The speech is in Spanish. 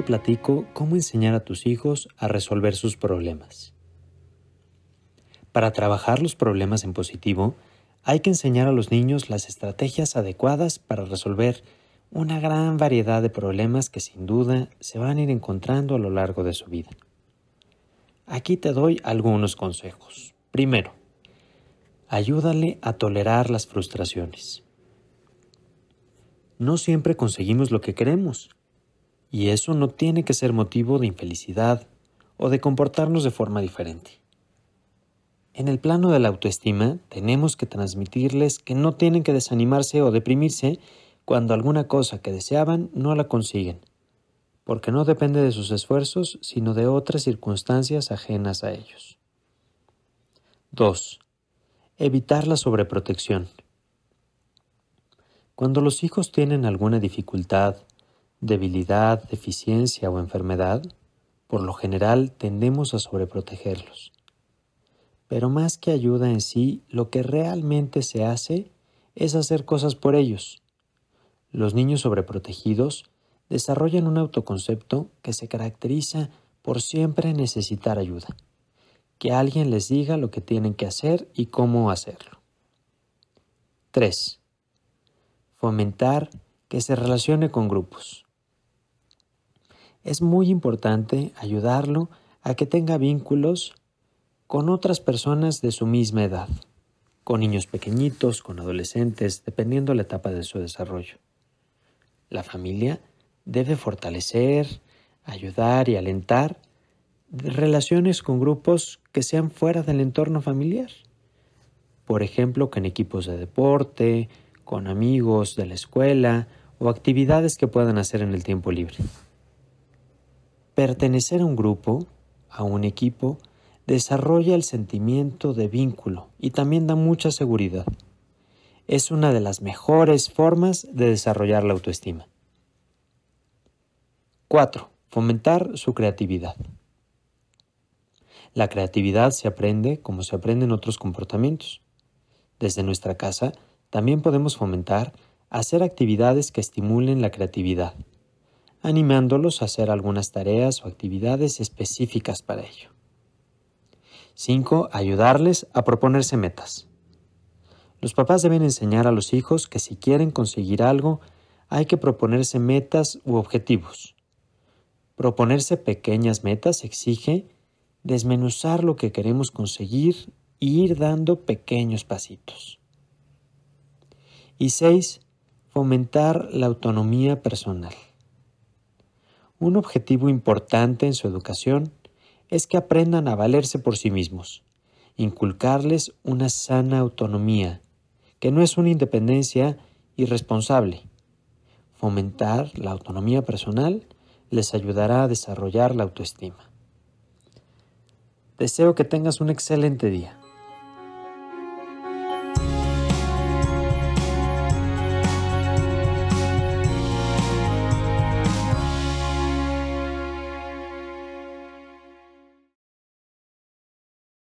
te platico cómo enseñar a tus hijos a resolver sus problemas. Para trabajar los problemas en positivo, hay que enseñar a los niños las estrategias adecuadas para resolver una gran variedad de problemas que sin duda se van a ir encontrando a lo largo de su vida. Aquí te doy algunos consejos. Primero, ayúdale a tolerar las frustraciones. No siempre conseguimos lo que queremos, y eso no tiene que ser motivo de infelicidad o de comportarnos de forma diferente. En el plano de la autoestima, tenemos que transmitirles que no tienen que desanimarse o deprimirse cuando alguna cosa que deseaban no la consiguen, porque no depende de sus esfuerzos, sino de otras circunstancias ajenas a ellos. 2. Evitar la sobreprotección. Cuando los hijos tienen alguna dificultad, debilidad, deficiencia o enfermedad, por lo general tendemos a sobreprotegerlos. Pero más que ayuda en sí, lo que realmente se hace es hacer cosas por ellos. Los niños sobreprotegidos desarrollan un autoconcepto que se caracteriza por siempre necesitar ayuda que alguien les diga lo que tienen que hacer y cómo hacerlo. 3. Fomentar que se relacione con grupos. Es muy importante ayudarlo a que tenga vínculos con otras personas de su misma edad, con niños pequeñitos, con adolescentes, dependiendo la etapa de su desarrollo. La familia debe fortalecer, ayudar y alentar relaciones con grupos que sean fuera del entorno familiar. Por ejemplo, con equipos de deporte, con amigos de la escuela o actividades que puedan hacer en el tiempo libre. Pertenecer a un grupo, a un equipo, desarrolla el sentimiento de vínculo y también da mucha seguridad. Es una de las mejores formas de desarrollar la autoestima. 4. Fomentar su creatividad. La creatividad se aprende como se aprenden otros comportamientos. Desde nuestra casa también podemos fomentar hacer actividades que estimulen la creatividad, animándolos a hacer algunas tareas o actividades específicas para ello. 5. Ayudarles a proponerse metas. Los papás deben enseñar a los hijos que si quieren conseguir algo, hay que proponerse metas u objetivos. Proponerse pequeñas metas exige desmenuzar lo que queremos conseguir e ir dando pequeños pasitos. Y seis, fomentar la autonomía personal. Un objetivo importante en su educación es que aprendan a valerse por sí mismos, inculcarles una sana autonomía, que no es una independencia irresponsable. Fomentar la autonomía personal les ayudará a desarrollar la autoestima. Deseo que tengas un excelente día.